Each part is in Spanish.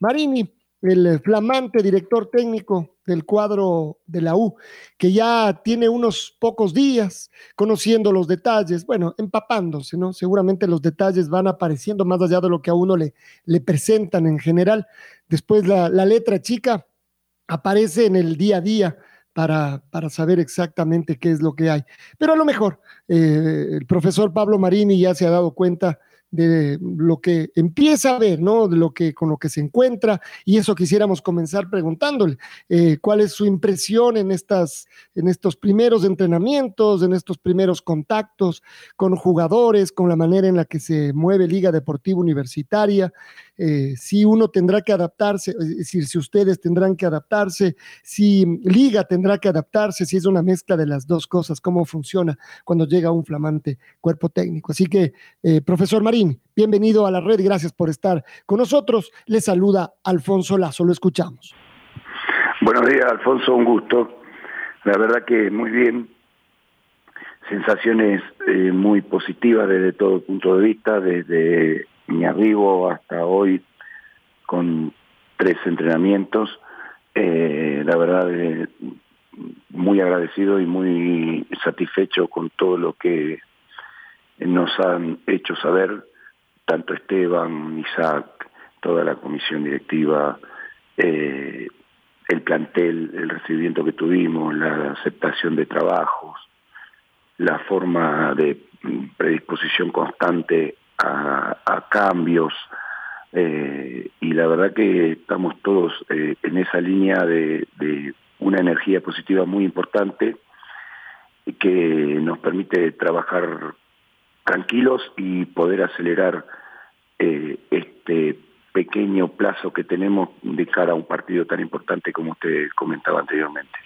Marini, el flamante director técnico del cuadro de la U, que ya tiene unos pocos días conociendo los detalles, bueno, empapándose, ¿no? Seguramente los detalles van apareciendo más allá de lo que a uno le, le presentan en general. Después la, letra chica aparece en el día a día para, para, saber exactamente qué es lo que hay. Pero a lo mejor eh, el profesor Pablo Marini ya se ha dado cuenta de lo que empieza a ver, ¿no? De lo que con lo que se encuentra y eso quisiéramos comenzar preguntándole eh, cuál es su impresión en estas en estos primeros entrenamientos, en estos primeros contactos con jugadores, con la manera en la que se mueve Liga Deportiva Universitaria, eh, si uno tendrá que adaptarse, es decir, si ustedes tendrán que adaptarse, si Liga tendrá que adaptarse, si es una mezcla de las dos cosas, cómo funciona cuando llega un flamante cuerpo técnico. Así que, eh, profesor María bienvenido a la red, gracias por estar con nosotros. Le saluda Alfonso Lazo, lo escuchamos. Buenos días, Alfonso, un gusto. La verdad que muy bien. Sensaciones eh, muy positivas desde todo punto de vista, desde mi arribo hasta hoy con tres entrenamientos. Eh, la verdad, eh, muy agradecido y muy satisfecho con todo lo que nos han hecho saber tanto Esteban, Isaac, toda la comisión directiva, eh, el plantel, el recibimiento que tuvimos, la aceptación de trabajos, la forma de predisposición constante a, cambios, eh, y la verdad que estamos todos eh, en esa línea de, una energía positiva muy importante que nos permite trabajar tranquilos y poder acelerar eh, este pequeño plazo que tenemos de cara a un partido tan importante como usted comentaba anteriormente.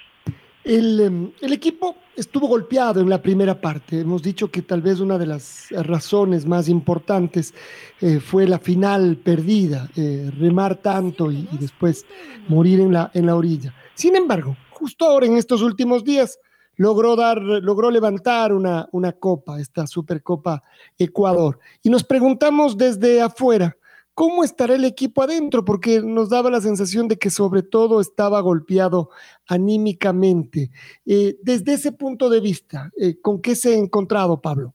El, em, el, equipo estuvo golpeado en la primera parte. Hemos dicho que tal vez una de las razones más importantes eh, fue la final perdida, eh, remar tanto y, y, después morir en la, en la orilla. Sin embargo, justo ahora en estos últimos días logró dar, logró levantar una, una copa, esta Supercopa Ecuador. Y nos preguntamos desde afuera, ¿cómo estará el equipo adentro? Porque nos daba la sensación de que sobre todo estaba golpeado anímicamente. Eh, desde ese punto de vista, eh, ¿con qué se ha encontrado, Pablo?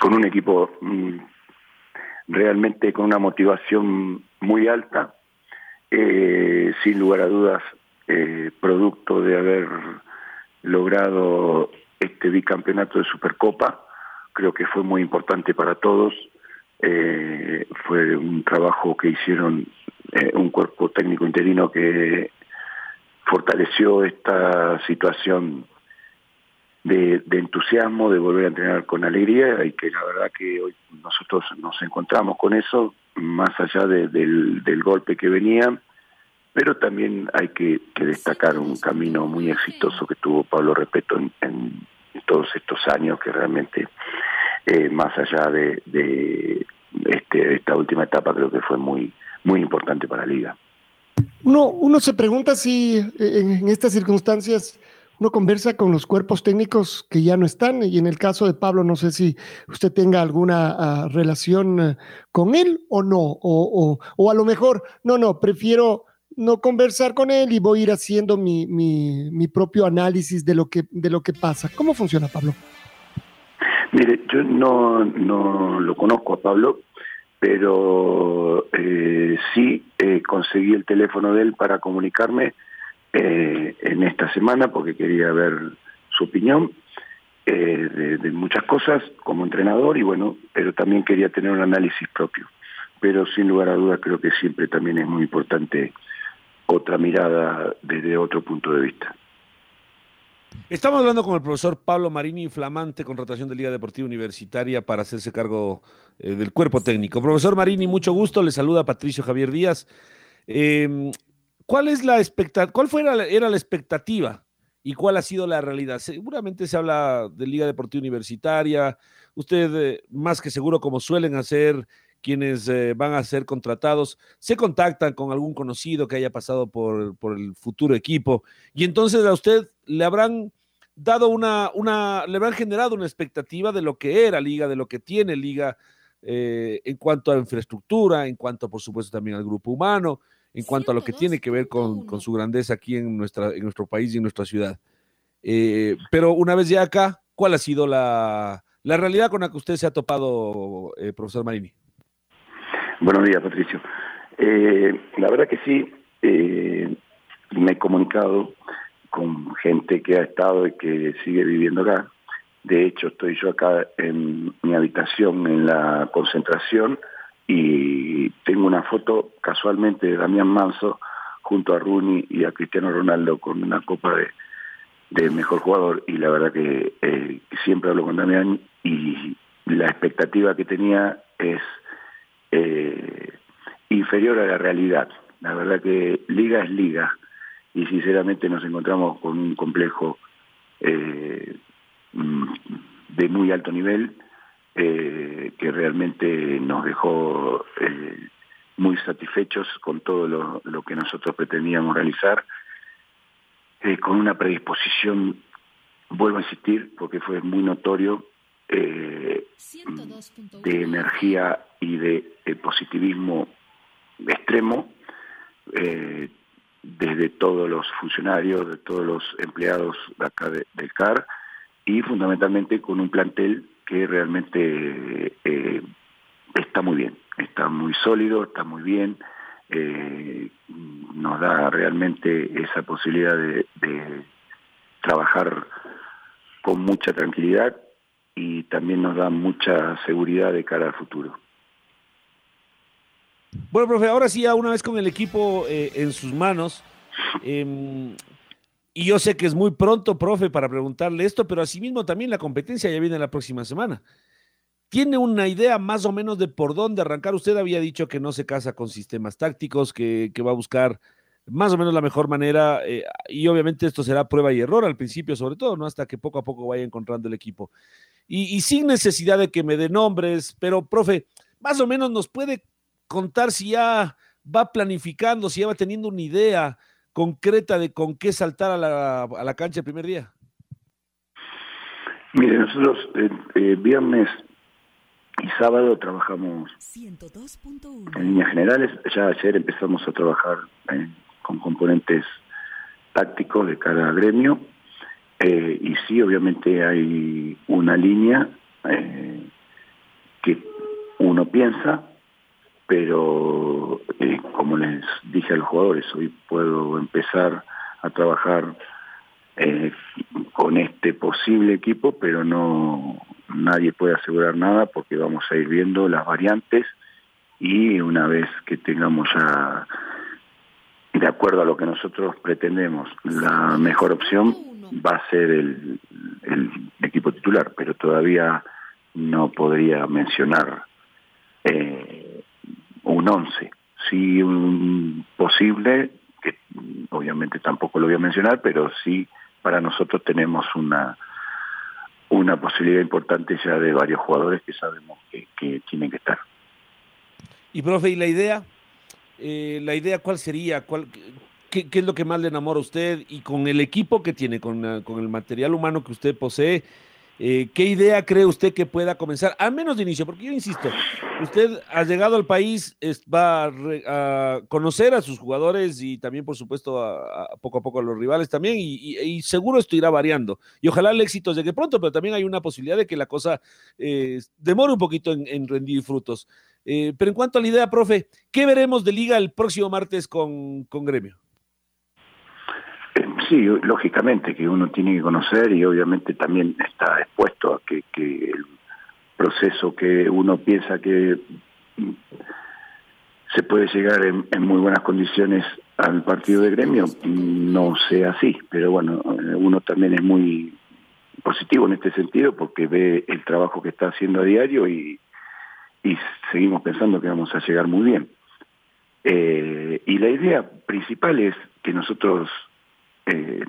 Con un equipo mm, realmente con una motivación muy alta, eh, sin lugar a dudas, producto de haber logrado este bicampeonato de Supercopa. Creo que fue muy importante para todos. Eh, fue un trabajo que hicieron eh, un cuerpo técnico interino que fortaleció esta situación de, entusiasmo, de volver a entrenar con alegría y que la verdad que hoy nosotros nos encontramos con eso, más allá del, golpe que venía, pero también hay que, destacar un camino muy exitoso que tuvo Pablo Repeto en, todos estos años, que realmente, eh, más allá de, este, esta última etapa, creo que fue muy, muy importante para la liga. Uno, uno se pregunta si en, estas circunstancias uno conversa con los cuerpos técnicos que ya no están y en el caso de Pablo no sé si usted tenga alguna ah, relación eh, con él o no, o, o, o, a lo mejor, no, no, prefiero no conversar con él y voy a ir haciendo mi, mi, propio análisis de lo, que, de lo que pasa. ¿Cómo funciona, Pablo? Mire, yo no, no lo conozco a Pablo, pero eh, sí eh, conseguí el teléfono de él para comunicarme eh, en esta semana porque quería ver su opinión de, de, muchas cosas como entrenador y bueno, pero también quería tener un análisis propio. Pero sin lugar a dudas creo que siempre también es muy importante otra mirada desde otro punto de vista. Estamos hablando con el profesor Pablo Marini, flamante contratación de Liga Deportiva Universitaria para hacerse cargo eh, del cuerpo técnico. Profesor Marini, mucho gusto, le saluda Patricio Javier Díaz. Eh, ¿Cuál es la? ¿Cuál fue era la expectativa y cuál ha sido la realidad? Seguramente se habla de Liga Deportiva Universitaria. Usted, eh, más que seguro, como suelen hacer quienes eh, van a ser contratados, se contactan con algún conocido que haya pasado por, por, el futuro equipo y entonces a usted le habrán dado una, una, le habrán generado una expectativa de lo que era Liga, de lo que tiene Liga eh, en cuanto a infraestructura, en cuanto por supuesto también al grupo humano, en cuanto a lo que tiene que ver con, con su grandeza aquí en, nuestra, en nuestro país y en nuestra ciudad. Eh, pero una vez ya acá, ¿cuál ha sido la, la realidad con la que usted se ha topado, eh, profesor Marini? Buenos días, Patricio. Eh, la verdad que sí, eh, me he comunicado con gente que ha estado y que sigue viviendo acá. De hecho, estoy yo acá en mi habitación en la concentración y tengo una foto casualmente de Damián Manso junto a Rooney y a Cristiano Ronaldo con una copa de, mejor jugador y la verdad que eh, siempre hablo con Damián y la expectativa que tenía es eh, inferior a la realidad. La verdad que liga es liga y sinceramente nos encontramos con un complejo eh, mm, de muy alto nivel eh, que realmente nos dejó muy satisfechos con todo lo, lo, que nosotros pretendíamos realizar, con una predisposición, vuelvo a insistir, porque fue muy notorio, eh, de energía y de, positivismo extremo eh, desde todos los funcionarios, de todos los empleados de acá de, del CAR y fundamentalmente con un plantel que realmente eh, está muy bien, está muy sólido, está muy bien, eh, nos da realmente esa posibilidad de trabajar con mucha tranquilidad y también nos da mucha seguridad de cara al futuro. Bueno, profe, ahora sí, ya una vez con el equipo eh, en sus manos, eh, y yo sé que es muy pronto, profe, para preguntarle esto, pero asimismo también la competencia ya viene la próxima semana. ¿Tiene una idea más o menos de por dónde arrancar? Usted había dicho que no se casa con sistemas tácticos, que, que va a buscar más o menos la mejor manera, eh, y obviamente esto será prueba y error al principio, sobre todo, ¿no? Hasta que poco a poco vaya encontrando el equipo. Y, y sin necesidad de que me dé nombres, pero, profe, más o menos nos puede contar si ya va planificando, si ya va teniendo una idea concreta de con qué saltar a la, a la cancha el primer día? Mire, nosotros eh, eh, viernes y sábado trabajamos en líneas generales. Ya ayer empezamos a trabajar eh, con componentes tácticos de cada gremio. Eh, y sí, obviamente hay una línea que uno piensa pero eh, como les dije a los jugadores, hoy puedo empezar a trabajar eh, con este posible equipo, pero no nadie puede asegurar nada porque vamos a ir viendo las variantes y una vez que tengamos ya, de acuerdo a lo que nosotros pretendemos, la mejor opción va a ser el, equipo titular, pero todavía no podría mencionar eh, un 11. Sí, un posible, que obviamente tampoco lo voy a mencionar, pero sí para nosotros tenemos una una posibilidad importante ya de varios jugadores que sabemos que, que tienen que estar. Y profe, ¿y la idea? Eh, ¿La idea cuál sería? ¿Cuál, qué, es lo que más le enamora a usted? Y con el equipo que tiene, con, con el material humano que usted posee, eh, ¿Qué idea cree usted que pueda comenzar? Al menos de inicio, porque yo insisto, usted ha llegado al país, va a, conocer a sus jugadores y también, por supuesto, a, poco a poco a los rivales también, y, seguro esto irá variando. Y ojalá el éxito llegue pronto, pero también hay una posibilidad de que la cosa eh, demore un poquito en, en rendir frutos. Eh, pero en cuanto a la idea, profe, ¿qué veremos de liga el próximo martes con, con Gremio? Sí, lógicamente que uno tiene que conocer y obviamente también está expuesto a que, el proceso que uno piensa que se puede llegar en, muy buenas condiciones al partido de gremio, no sea así. Pero bueno, uno también es muy positivo en este sentido porque ve el trabajo que está haciendo a diario y, y seguimos pensando que vamos a llegar muy bien. Eh, y la idea principal es que nosotros eh,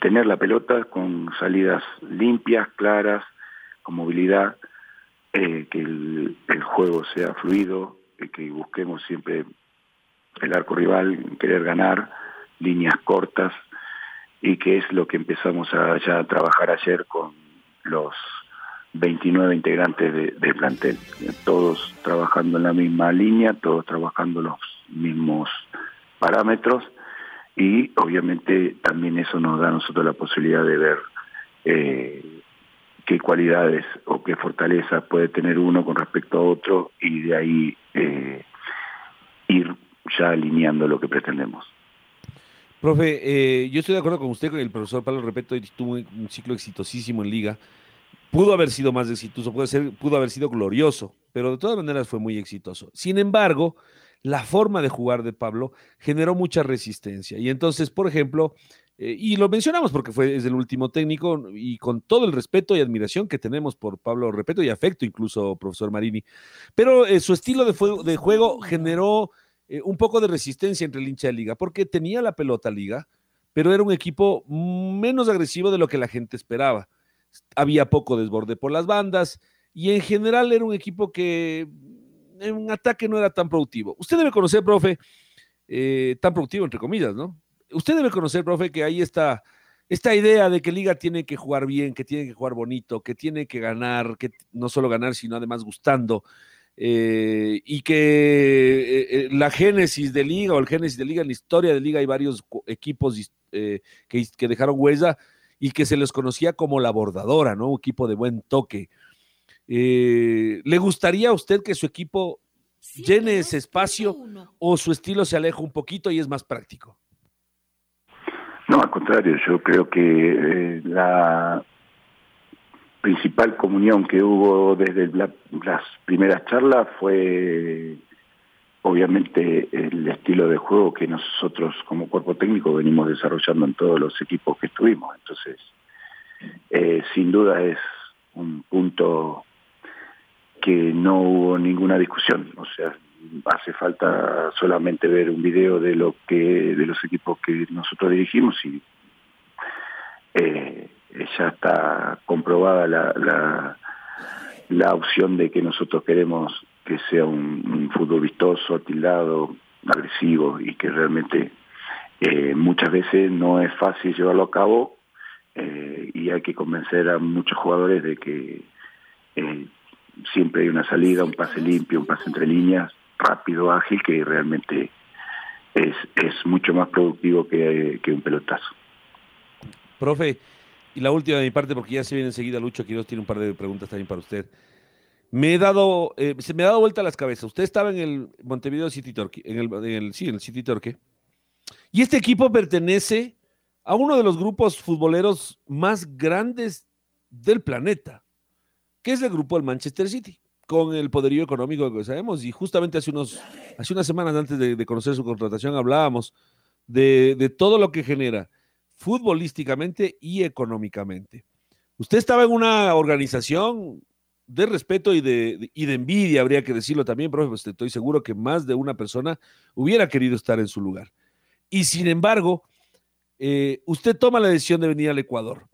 tener la pelota con salidas limpias, claras, con movilidad, eh, que el, juego sea fluido, que busquemos siempre el arco rival, querer ganar, líneas cortas, y que es lo que empezamos a ya trabajar ayer con los 29 integrantes de, de, plantel, todos trabajando en la misma línea, todos trabajando los mismos parámetros y obviamente también eso nos da a nosotros la posibilidad de ver eh, qué cualidades o qué fortalezas puede tener uno con respecto a otro y de ahí eh, ir ya alineando lo que pretendemos. Profe, eh, yo estoy de acuerdo con usted, con el profesor Pablo Repeto, tuvo un ciclo exitosísimo en liga. Pudo haber sido más exitoso, puede ser, pudo haber sido glorioso, pero de todas maneras fue muy exitoso. Sin embargo, la forma de jugar de Pablo generó mucha resistencia. Y entonces, por ejemplo, eh, y lo mencionamos porque fue es el último técnico y con todo el respeto y admiración que tenemos por Pablo Repeto y afecto incluso, profesor Marini, pero eh, su estilo de, de juego generó eh, un poco de resistencia entre el hincha de liga, porque tenía la pelota liga, pero era un equipo menos agresivo de lo que la gente esperaba. Había poco desborde por las bandas y en general era un equipo que un ataque no era tan productivo. Usted debe conocer, profe, eh, tan productivo entre comillas, ¿no? Usted debe conocer, profe, que ahí está esta idea de que Liga tiene que jugar bien, que tiene que jugar bonito, que tiene que ganar, que no solo ganar, sino además gustando. Eh, y que eh, la génesis de liga o el génesis de liga, en la historia de liga hay varios equipos que, que, dejaron huella y que se les conocía como la bordadora, ¿no? Un equipo de buen toque. ¿Le gustaría a usted que su equipo llene ese espacio o su estilo se aleja un poquito y es más práctico? No, al contrario, yo creo que la, principal comunión que hubo desde las primeras charlas fue obviamente el estilo de juego que nosotros como cuerpo técnico venimos desarrollando en todos los equipos que estuvimos. Entonces, eh, sin duda es un punto que no hubo ninguna discusión. O sea, hace falta solamente ver un video de lo que de los equipos que nosotros dirigimos y eh, ya está comprobada la, la, opción de que nosotros queremos que sea un, fútbol vistoso, tildado, agresivo y que realmente eh, muchas veces no es fácil llevarlo a cabo eh, y hay que convencer a muchos jugadores de que siempre hay una salida, un pase limpio, un pase entre líneas, rápido, ágil, que realmente es, es mucho más productivo que, que un pelotazo. Profe, y la última de mi parte, porque ya se viene enseguida Lucho Quiroz, tiene un par de preguntas también para usted. Me he dado, eh, se me ha dado vuelta a las cabezas. Usted estaba en el Montevideo City Torque, en el, sí, en el City Torque. Y este equipo pertenece a uno de los grupos futboleros más grandes del planeta, que es el grupo del Manchester City, con el poderío económico que sabemos. Y justamente hace, unos, hace unas semanas antes de, conocer su contratación hablábamos de, de todo lo que genera futbolísticamente y económicamente. Usted estaba en una organización de respeto y de, y de envidia, habría que decirlo también, profe, pues estoy seguro que más de una persona hubiera querido estar en su lugar. Y sin embargo, eh, usted toma la decisión de venir al Ecuador.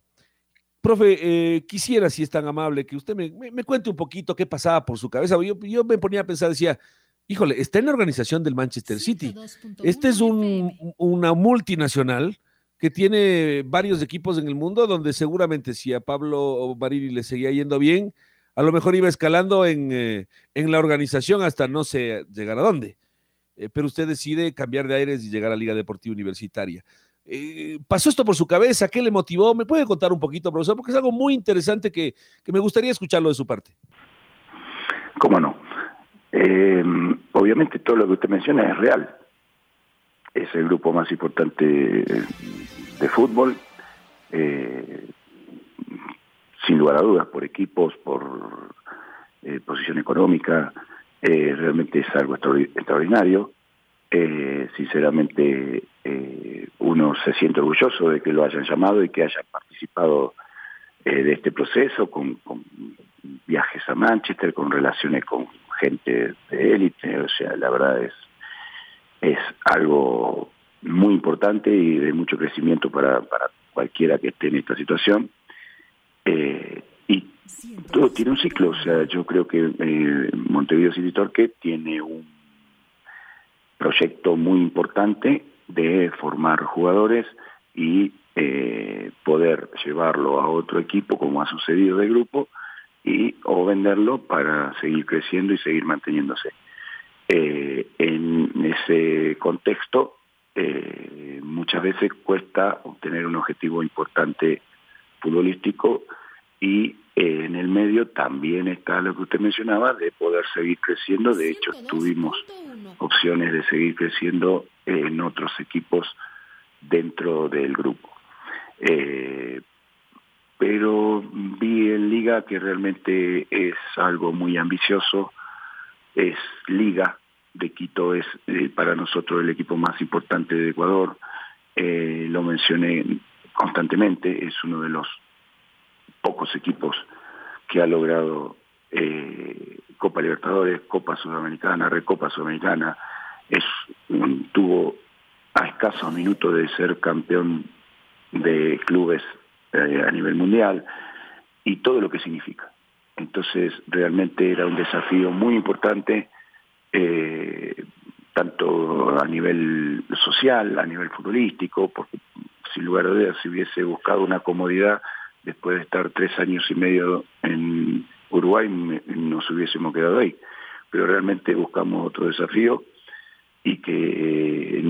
Profe, eh, quisiera, si es tan amable, que usted me, cuente un poquito qué pasaba por su cabeza. Yo, yo, me ponía a pensar, decía, híjole, está en la organización del Manchester City. Este es un, una multinacional que tiene varios equipos en el mundo, donde seguramente si a Pablo Marini le seguía yendo bien, a lo mejor iba escalando en, eh, en la organización hasta no sé llegar a dónde. Eh, pero usted decide cambiar de aires y llegar a Liga Deportiva Universitaria. Eh, ¿Pasó esto por su cabeza? ¿Qué le motivó? ¿Me puede contar un poquito, profesor? Porque es algo muy interesante que, que me gustaría escucharlo de su parte. ¿Cómo no? obviamente todo lo que usted menciona es real es el grupo más importante de, fútbol, eh, sin lugar a dudas, por equipos, por eh, posición económica, eh, realmente es algo extraordinario. Sinceramente, uno se siente orgulloso de que lo hayan llamado y que hayan participado de este proceso con, viajes a Manchester, con relaciones con gente de élite, o sea, la verdad es es algo muy importante y de mucho crecimiento para, para cualquiera que esté en esta situación. Eh, y todo tiene un ciclo, o sea, yo creo que eh, Montevideo City Torque tiene un proyecto muy importante de formar jugadores y eh, poder llevarlo a otro equipo, como ha sucedido de grupo, y o venderlo para seguir creciendo y seguir manteniéndose. Eh, en ese contexto, eh, muchas veces cuesta obtener un objetivo importante futbolístico y eh, en el medio también está lo que usted mencionaba de poder seguir creciendo. De hecho, tuvimos opciones de seguir creciendo en otros equipos dentro del grupo. pero vi en Liga que realmente es algo muy ambicioso es Liga de Quito, es eh, para nosotros el equipo más importante de Ecuador, eh, lo mencioné constantemente, es uno de los pocos equipos que ha logrado eh, Copa Libertadores, Copa Sudamericana, Recopa Sudamericana, es, tuvo a escasos minutos de ser campeón de clubes a nivel mundial y todo lo que significa. Entonces realmente era un desafío muy importante, eh, tanto a nivel social, a nivel futbolístico, porque sin lugar a dudas si hubiese buscado una comodidad después de estar tres años y medio en Uruguay nos hubiésemos quedado ahí. Pero realmente buscamos otro desafío y que eh,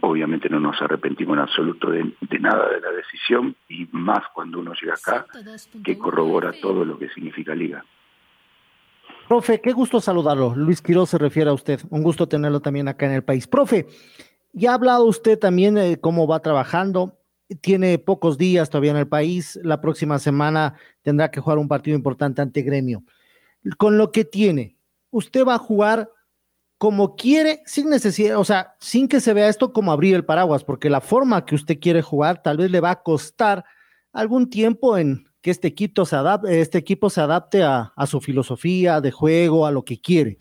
obviamente no nos arrepentimos en absoluto de, nada de la decisión y más cuando uno llega acá que corrobora todo lo que significa liga. Profe, qué gusto saludarlo. Luis Quiroz se refiere a usted. Un gusto tenerlo también acá en el país. Profe, ya ha hablado usted también de cómo va trabajando. Tiene pocos días todavía en el país. La próxima semana tendrá que jugar un partido importante ante Gremio. Con lo que tiene, usted va a jugar como quiere, sin necesidad, o sea, sin que se vea esto como abrir el paraguas, porque la forma que usted quiere jugar tal vez le va a costar algún tiempo en que este equipo se adapte, este equipo se adapte a, su filosofía de juego, a lo que quiere.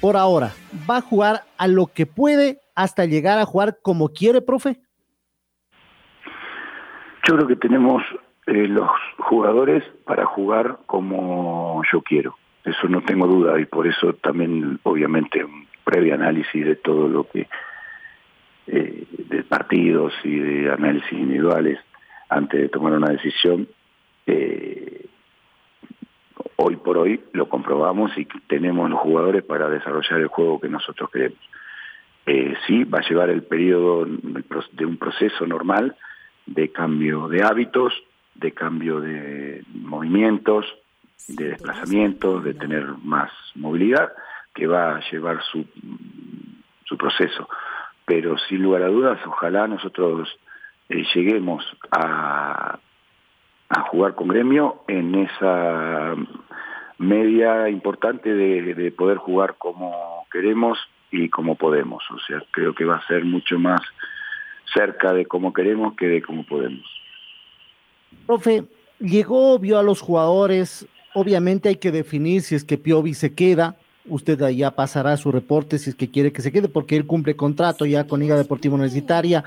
Por ahora, ¿va a jugar a lo que puede hasta llegar a jugar como quiere, profe? Yo creo que tenemos eh, los jugadores para jugar como yo quiero. Eso no tengo duda y por eso también, obviamente, previo análisis de todo lo que, eh, de partidos y de análisis individuales antes de tomar una decisión, eh, hoy por hoy lo comprobamos y tenemos los jugadores para desarrollar el juego que nosotros queremos. Sí, va a llevar el periodo de un proceso normal de cambio de hábitos, de cambio de movimientos, de desplazamientos, de tener más movilidad, que va a llevar su, su proceso. Pero sin lugar a dudas, ojalá nosotros eh, lleguemos a, a jugar con gremio en esa media importante de, de, poder jugar como queremos y como podemos. O sea, creo que va a ser mucho más cerca de como queremos que de como podemos. Profe, llegó, vio a los jugadores, obviamente hay que definir si es que Piovi se queda, usted ya pasará su reporte si es que quiere que se quede, porque él cumple contrato ya con Liga Deportiva Universitaria.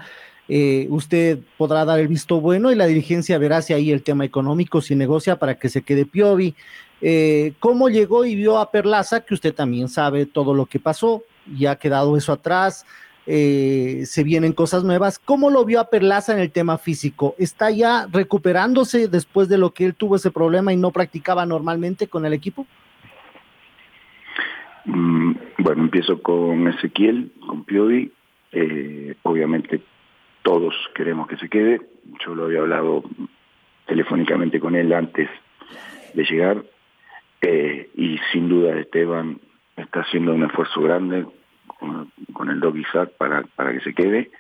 Eh, usted podrá dar el visto bueno y la dirigencia verá si ahí el tema económico si negocia para que se quede Piovi. Eh, ¿Cómo llegó y vio a Perlaza? Que usted también sabe todo lo que pasó, ya ha quedado eso atrás, eh, se vienen cosas nuevas. ¿Cómo lo vio a Perlaza en el tema físico? ¿Está ya recuperándose después de lo que él tuvo ese problema y no practicaba normalmente con el equipo? Mm, bueno, empiezo con Ezequiel, con Piovi. Eh, obviamente todos queremos que se quede. Yo lo había hablado telefónicamente con él antes de llegar. Eh, y sin duda Esteban está haciendo un esfuerzo grande con, el Dog Isaac para, para que se quede.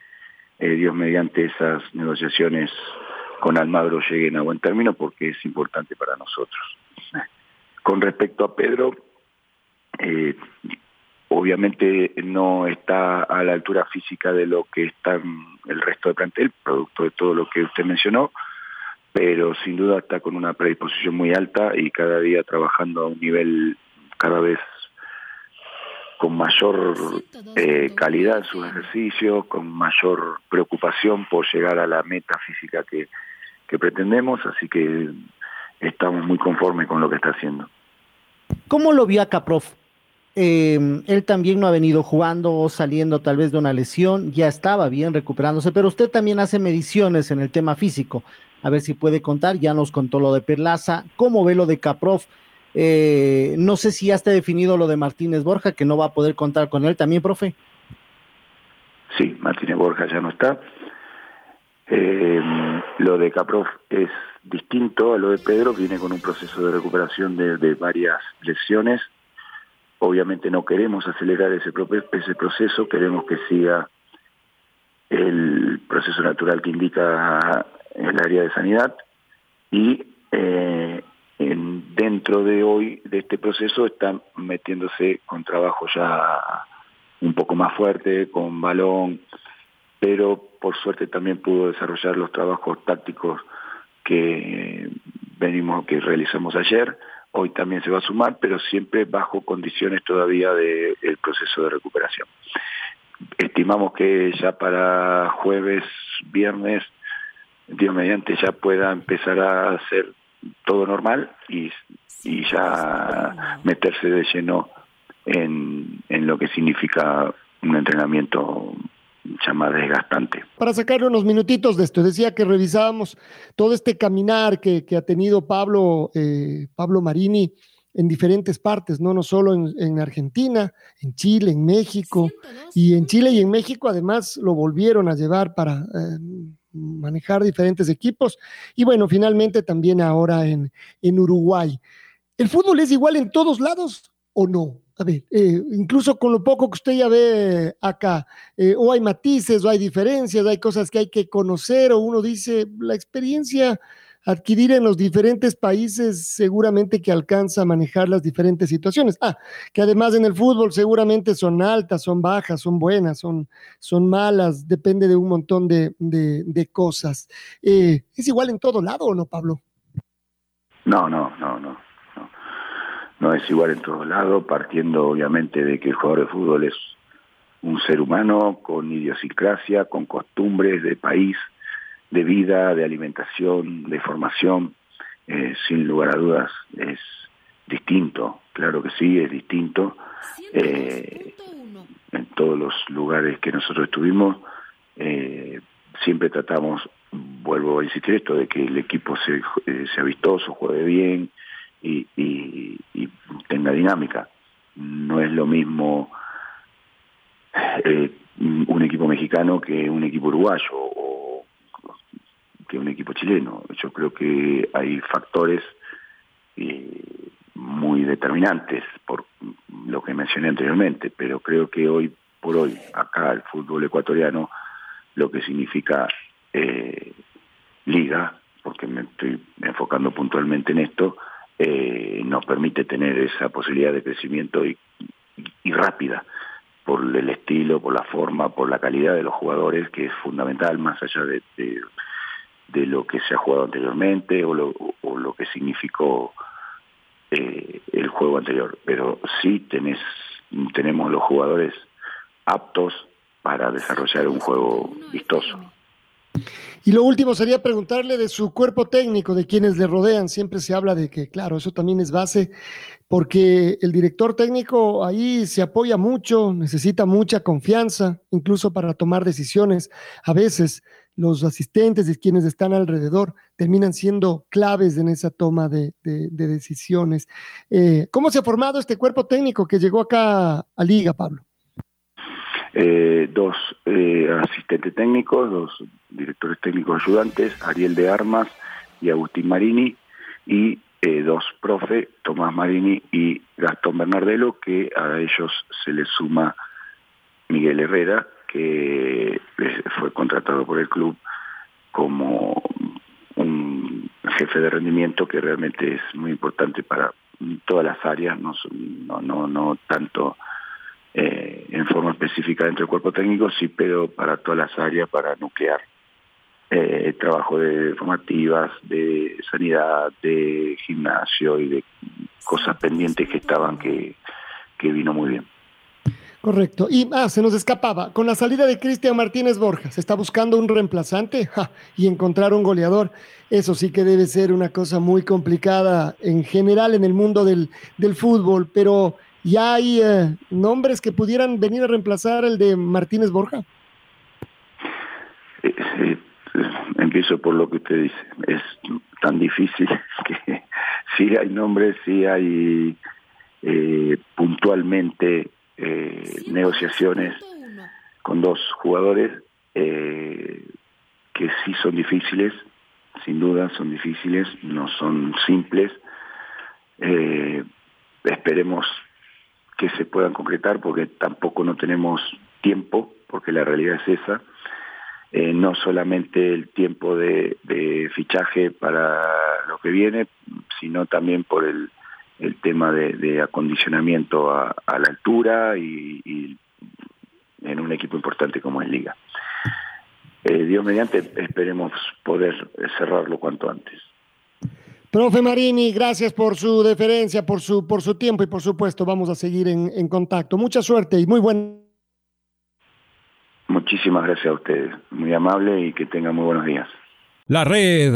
eh, Dios mediante esas negociaciones con Almagro lleguen a buen término porque es importante para nosotros. Con respecto a Pedro, eh, obviamente no está a la altura física de lo que está el resto del plantel, producto de todo lo que usted mencionó, pero sin duda está con una predisposición muy alta y cada día trabajando a un nivel cada vez con mayor eh, calidad en sus ejercicios, con mayor preocupación por llegar a la meta física que, pretendemos, así que estamos muy conformes con lo que está haciendo. ¿Cómo lo vio acá, prof? Eh, él también no ha venido jugando o saliendo tal vez de una lesión, ya estaba bien recuperándose, pero usted también hace mediciones en el tema físico. A ver si puede contar, ya nos contó lo de Perlaza, ¿cómo ve lo de Caprof? Eh, no sé si ya está definido lo de Martínez Borja, que no va a poder contar con él también, profe. Sí, Martínez Borja ya no está. Eh, lo de Caprof es distinto a lo de Pedro, viene con un proceso de recuperación de, varias lesiones. Obviamente no queremos acelerar ese, ese proceso, queremos que siga el proceso natural que indica el área de sanidad y eh, en, dentro de hoy de este proceso están metiéndose con trabajo ya un poco más fuerte, con balón, pero por suerte también pudo desarrollar los trabajos tácticos que venimos, que realizamos ayer. Hoy también se va a sumar, pero siempre bajo condiciones todavía del proceso de recuperación. Estimamos que ya para jueves, viernes, Dios mediante, ya pueda empezar a hacer todo normal y, y ya meterse de lleno en, en lo que significa un entrenamiento ya más desgastante. Para sacarle unos minutitos de esto, decía que revisábamos todo este caminar que, que ha tenido Pablo, eh, Pablo Marini en diferentes partes, no, no solo en, en, Argentina, en Chile, en México, y en Chile y en México además lo volvieron a llevar para eh, manejar diferentes equipos, y bueno, finalmente también ahora en, en Uruguay. ¿El fútbol es igual en todos lados o no? a ver, eh, incluso con lo poco que usted ya ve acá, eh, o hay matices, o hay diferencias, hay cosas que hay que conocer, o uno dice, la experiencia adquirir en los diferentes países seguramente que alcanza a manejar las diferentes situaciones. Ah, que además en el fútbol seguramente son altas, son bajas, son buenas, son, son malas, depende de un montón de, de, cosas. Eh, ¿Es igual en todo lado o no, Pablo? No, no, no, no no es igual en todos lados, partiendo obviamente de que el jugador de fútbol es un ser humano con idiosincrasia, con costumbres de país, de vida, de alimentación, de formación, eh, sin lugar a dudas es distinto, claro que sí, es distinto. Eh, en todos los lugares que nosotros estuvimos, eh, siempre tratamos, vuelvo a insistir esto, de que el equipo se, sea vistoso, juegue bien, y, y, tenga dinámica. No es lo mismo un equipo mexicano que un equipo uruguayo o que un equipo chileno. Yo creo que hay factores eh, muy determinantes por lo que mencioné anteriormente, pero creo que hoy por hoy acá el fútbol ecuatoriano lo que significa eh, liga, porque me estoy enfocando puntualmente en esto, eh, nos permite tener esa posibilidad de crecimiento y, rápida por el estilo, por la forma, por la calidad de los jugadores, que es fundamental más allá de, de, lo que se ha jugado anteriormente o lo, o lo que significó eh, el juego anterior. Pero sí tenés, tenemos los jugadores aptos para desarrollar un juego vistoso. Y lo último sería preguntarle de su cuerpo técnico, de quienes le rodean. Siempre se habla de que, claro, eso también es base, porque el director técnico ahí se apoya mucho, necesita mucha confianza, incluso para tomar decisiones. A veces los asistentes y quienes están alrededor terminan siendo claves en esa toma de, decisiones. Eh, ¿Cómo se ha formado este cuerpo técnico que llegó acá a Liga, Pablo? Eh, dos eh, asistentes técnicos, dos directores técnicos ayudantes, Ariel de Armas y Agustín Marini, y eh, dos profe, Tomás Marini y Gastón Bernardelo, que a ellos se les suma Miguel Herrera, que fue contratado por el club como un jefe de rendimiento que realmente es muy importante para todas las áreas, no, no, no, tanto eh, en forma específica dentro del cuerpo técnico, sí, pero para todas las áreas, para nuclear eh, trabajo de formativas, de sanidad, de gimnasio y de cosas pendientes que estaban que, que vino muy bien. Correcto. Y ah, se nos escapaba. Con la salida de Cristian Martínez Borja, se está buscando un reemplazante y encontrar un goleador. Eso sí que debe ser una cosa muy complicada en general en el mundo del, del fútbol, pero ya hay eh, nombres que pudieran venir a reemplazar el de Martínez Borja. Eh, eh, empiezo por lo que usted dice. Es tan difícil que sí hay nombres, sí hay puntualmente eh, negociaciones con dos jugadores eh, que sí son difíciles, sin duda son difíciles, no son simples. Eh, esperemos que se puedan concretar porque tampoco no tenemos tiempo, porque la realidad es esa. no solamente el tiempo de, fichaje para lo que viene, sino también por el, el tema de, acondicionamiento a, la altura y, en un equipo importante como es Liga. Eh, Dios mediante, esperemos poder cerrarlo cuanto antes. Profe Marini, gracias por su deferencia, por su, por su tiempo y por supuesto vamos a seguir en, en contacto. Mucha suerte y muy buen... Muchísimas gracias a ustedes, muy amable y que tengan muy buenos días. La red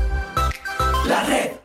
La red.